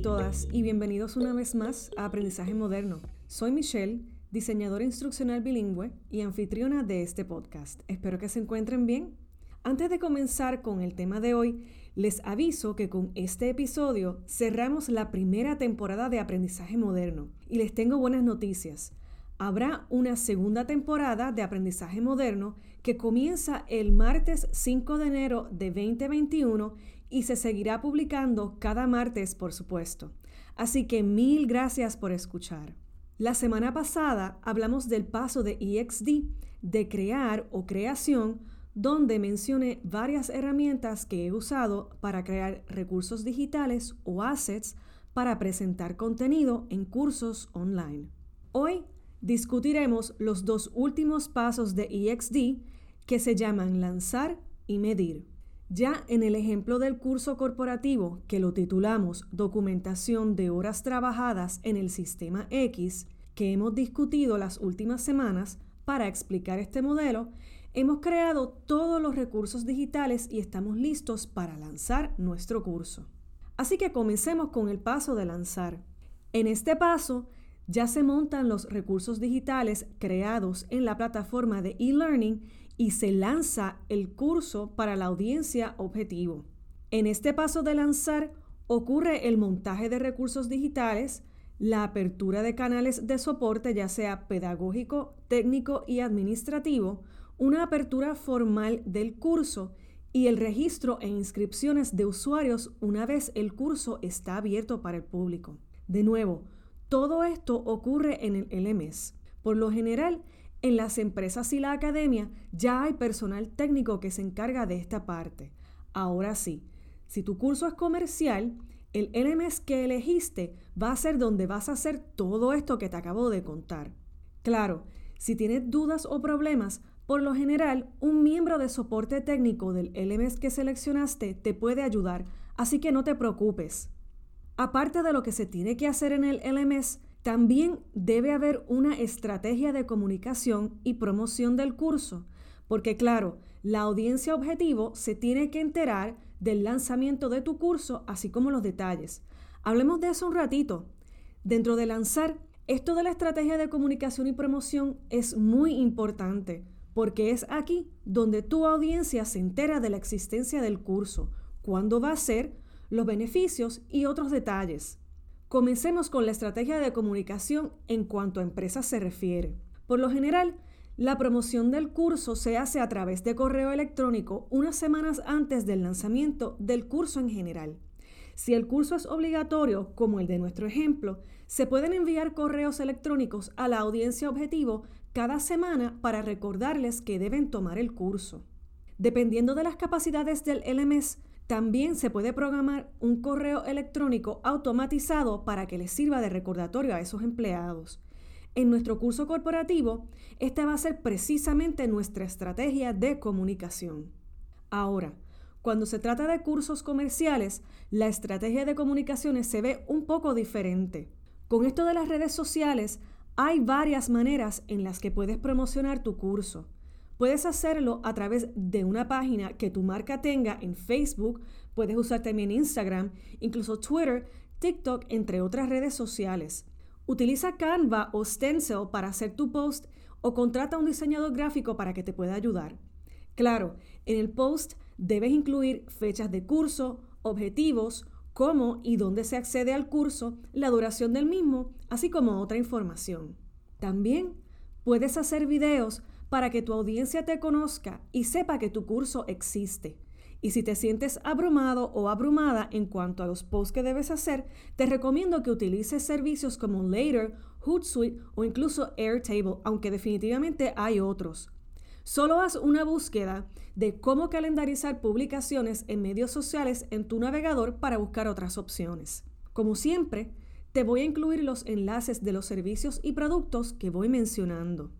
Y todas y bienvenidos una vez más a Aprendizaje Moderno. Soy Michelle, diseñadora instruccional bilingüe y anfitriona de este podcast. Espero que se encuentren bien. Antes de comenzar con el tema de hoy, les aviso que con este episodio cerramos la primera temporada de Aprendizaje Moderno y les tengo buenas noticias. Habrá una segunda temporada de Aprendizaje Moderno que comienza el martes 5 de enero de 2021 y se seguirá publicando cada martes, por supuesto. Así que mil gracias por escuchar. La semana pasada hablamos del paso de EXD, de crear o creación, donde mencioné varias herramientas que he usado para crear recursos digitales o assets para presentar contenido en cursos online. Hoy discutiremos los dos últimos pasos de EXD que se llaman lanzar y medir. Ya en el ejemplo del curso corporativo que lo titulamos Documentación de horas trabajadas en el sistema X, que hemos discutido las últimas semanas para explicar este modelo, hemos creado todos los recursos digitales y estamos listos para lanzar nuestro curso. Así que comencemos con el paso de lanzar. En este paso ya se montan los recursos digitales creados en la plataforma de e-learning y se lanza el curso para la audiencia objetivo. En este paso de lanzar ocurre el montaje de recursos digitales, la apertura de canales de soporte, ya sea pedagógico, técnico y administrativo, una apertura formal del curso y el registro e inscripciones de usuarios una vez el curso está abierto para el público. De nuevo, todo esto ocurre en el LMS. Por lo general, en las empresas y la academia ya hay personal técnico que se encarga de esta parte. Ahora sí, si tu curso es comercial, el LMS que elegiste va a ser donde vas a hacer todo esto que te acabo de contar. Claro, si tienes dudas o problemas, por lo general, un miembro de soporte técnico del LMS que seleccionaste te puede ayudar, así que no te preocupes. Aparte de lo que se tiene que hacer en el LMS, también debe haber una estrategia de comunicación y promoción del curso, porque claro, la audiencia objetivo se tiene que enterar del lanzamiento de tu curso, así como los detalles. Hablemos de eso un ratito. Dentro de lanzar, esto de la estrategia de comunicación y promoción es muy importante, porque es aquí donde tu audiencia se entera de la existencia del curso, cuándo va a ser, los beneficios y otros detalles. Comencemos con la estrategia de comunicación en cuanto a empresas se refiere. Por lo general, la promoción del curso se hace a través de correo electrónico unas semanas antes del lanzamiento del curso en general. Si el curso es obligatorio, como el de nuestro ejemplo, se pueden enviar correos electrónicos a la audiencia objetivo cada semana para recordarles que deben tomar el curso. Dependiendo de las capacidades del LMS, también se puede programar un correo electrónico automatizado para que les sirva de recordatorio a esos empleados. En nuestro curso corporativo, esta va a ser precisamente nuestra estrategia de comunicación. Ahora, cuando se trata de cursos comerciales, la estrategia de comunicaciones se ve un poco diferente. Con esto de las redes sociales, hay varias maneras en las que puedes promocionar tu curso. Puedes hacerlo a través de una página que tu marca tenga en Facebook, puedes usar también Instagram, incluso Twitter, TikTok, entre otras redes sociales. Utiliza Canva o Stencil para hacer tu post o contrata a un diseñador gráfico para que te pueda ayudar. Claro, en el post debes incluir fechas de curso, objetivos, cómo y dónde se accede al curso, la duración del mismo, así como otra información. También puedes hacer videos para que tu audiencia te conozca y sepa que tu curso existe. Y si te sientes abrumado o abrumada en cuanto a los posts que debes hacer, te recomiendo que utilices servicios como Later, Hootsuite o incluso Airtable, aunque definitivamente hay otros. Solo haz una búsqueda de cómo calendarizar publicaciones en medios sociales en tu navegador para buscar otras opciones. Como siempre, te voy a incluir los enlaces de los servicios y productos que voy mencionando.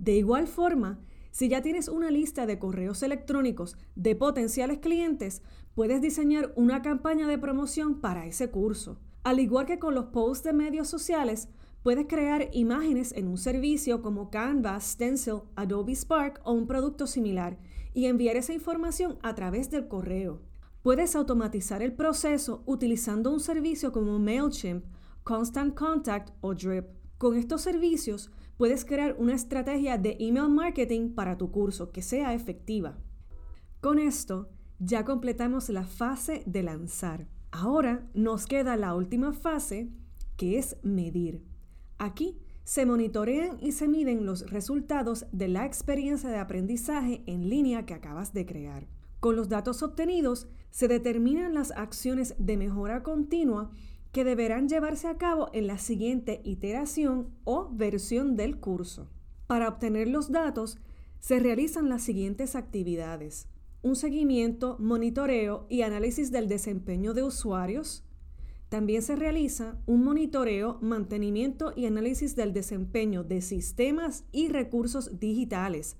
De igual forma, si ya tienes una lista de correos electrónicos de potenciales clientes, puedes diseñar una campaña de promoción para ese curso. Al igual que con los posts de medios sociales, puedes crear imágenes en un servicio como Canva, Stencil, Adobe Spark o un producto similar y enviar esa información a través del correo. Puedes automatizar el proceso utilizando un servicio como MailChimp, Constant Contact o Drip. Con estos servicios puedes crear una estrategia de email marketing para tu curso que sea efectiva. Con esto ya completamos la fase de lanzar. Ahora nos queda la última fase que es medir. Aquí se monitorean y se miden los resultados de la experiencia de aprendizaje en línea que acabas de crear. Con los datos obtenidos se determinan las acciones de mejora continua que deberán llevarse a cabo en la siguiente iteración o versión del curso. Para obtener los datos, se realizan las siguientes actividades. Un seguimiento, monitoreo y análisis del desempeño de usuarios. También se realiza un monitoreo, mantenimiento y análisis del desempeño de sistemas y recursos digitales,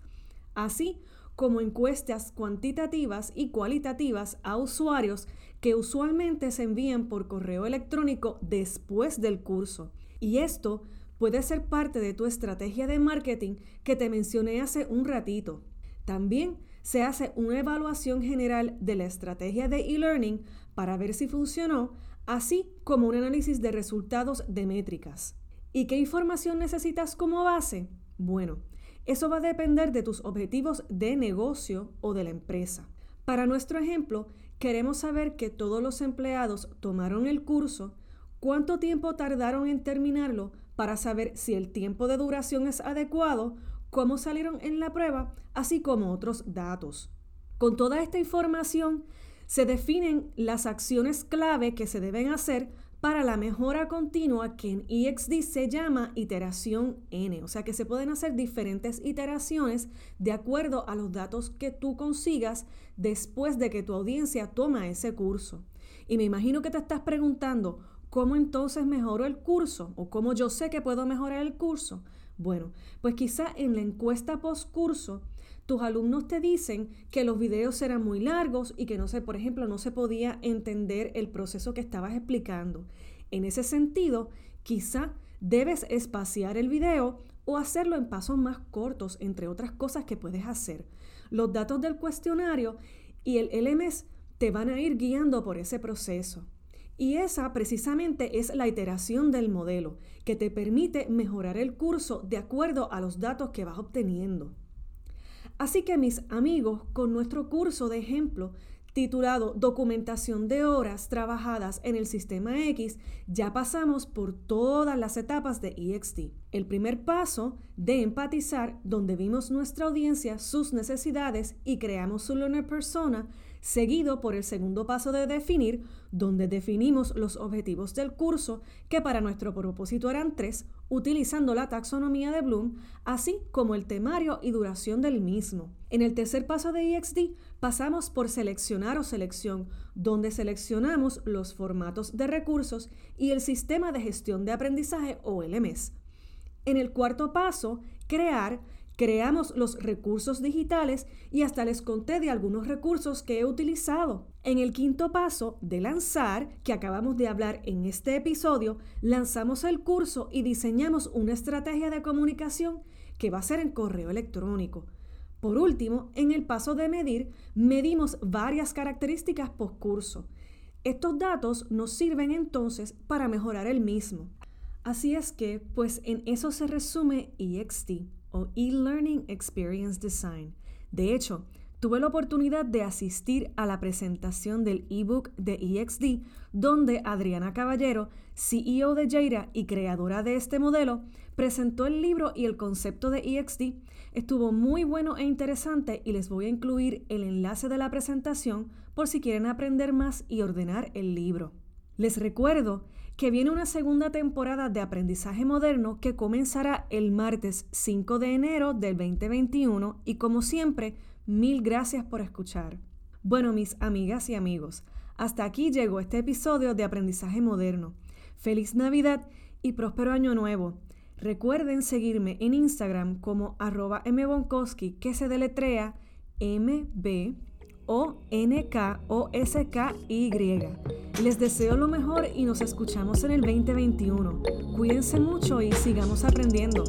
así como encuestas cuantitativas y cualitativas a usuarios que usualmente se envían por correo electrónico después del curso. Y esto puede ser parte de tu estrategia de marketing que te mencioné hace un ratito. También se hace una evaluación general de la estrategia de e-learning para ver si funcionó, así como un análisis de resultados de métricas. ¿Y qué información necesitas como base? Bueno, eso va a depender de tus objetivos de negocio o de la empresa. Para nuestro ejemplo, queremos saber que todos los empleados tomaron el curso, cuánto tiempo tardaron en terminarlo para saber si el tiempo de duración es adecuado, cómo salieron en la prueba, así como otros datos. Con toda esta información, se definen las acciones clave que se deben hacer para la mejora continua que en EXD se llama iteración N. O sea que se pueden hacer diferentes iteraciones de acuerdo a los datos que tú consigas después de que tu audiencia toma ese curso. Y me imagino que te estás preguntando, ¿cómo entonces mejoro el curso? ¿O cómo yo sé que puedo mejorar el curso? Bueno, pues quizá en la encuesta post curso tus alumnos te dicen que los videos eran muy largos y que no sé, por ejemplo, no se podía entender el proceso que estabas explicando. En ese sentido, quizá debes espaciar el video o hacerlo en pasos más cortos, entre otras cosas que puedes hacer. Los datos del cuestionario y el LMS te van a ir guiando por ese proceso. Y esa precisamente es la iteración del modelo, que te permite mejorar el curso de acuerdo a los datos que vas obteniendo. Así que mis amigos, con nuestro curso de ejemplo titulado Documentación de horas trabajadas en el sistema X, ya pasamos por todas las etapas de EXT. El primer paso de empatizar, donde vimos nuestra audiencia, sus necesidades y creamos su learner persona, seguido por el segundo paso de definir, donde definimos los objetivos del curso, que para nuestro propósito eran tres, utilizando la taxonomía de Bloom, así como el temario y duración del mismo. En el tercer paso de EXD pasamos por seleccionar o selección, donde seleccionamos los formatos de recursos y el sistema de gestión de aprendizaje o LMS. En el cuarto paso, crear, creamos los recursos digitales y hasta les conté de algunos recursos que he utilizado. En el quinto paso de lanzar, que acabamos de hablar en este episodio, lanzamos el curso y diseñamos una estrategia de comunicación que va a ser en correo electrónico. Por último, en el paso de medir, medimos varias características post curso. Estos datos nos sirven entonces para mejorar el mismo. Así es que, pues en eso se resume EXT o e-Learning Experience Design. De hecho, tuve la oportunidad de asistir a la presentación del ebook de EXD, donde Adriana Caballero, CEO de Jaira y creadora de este modelo, presentó el libro y el concepto de EXD. Estuvo muy bueno e interesante y les voy a incluir el enlace de la presentación por si quieren aprender más y ordenar el libro. Les recuerdo que viene una segunda temporada de aprendizaje moderno que comenzará el martes 5 de enero del 2021 y como siempre, mil gracias por escuchar. Bueno, mis amigas y amigos, hasta aquí llegó este episodio de aprendizaje moderno. Feliz Navidad y próspero año nuevo. Recuerden seguirme en Instagram como arroba mbonkowski que se deletrea MB o-N-K-O-S-K-Y. Les deseo lo mejor y nos escuchamos en el 2021. Cuídense mucho y sigamos aprendiendo.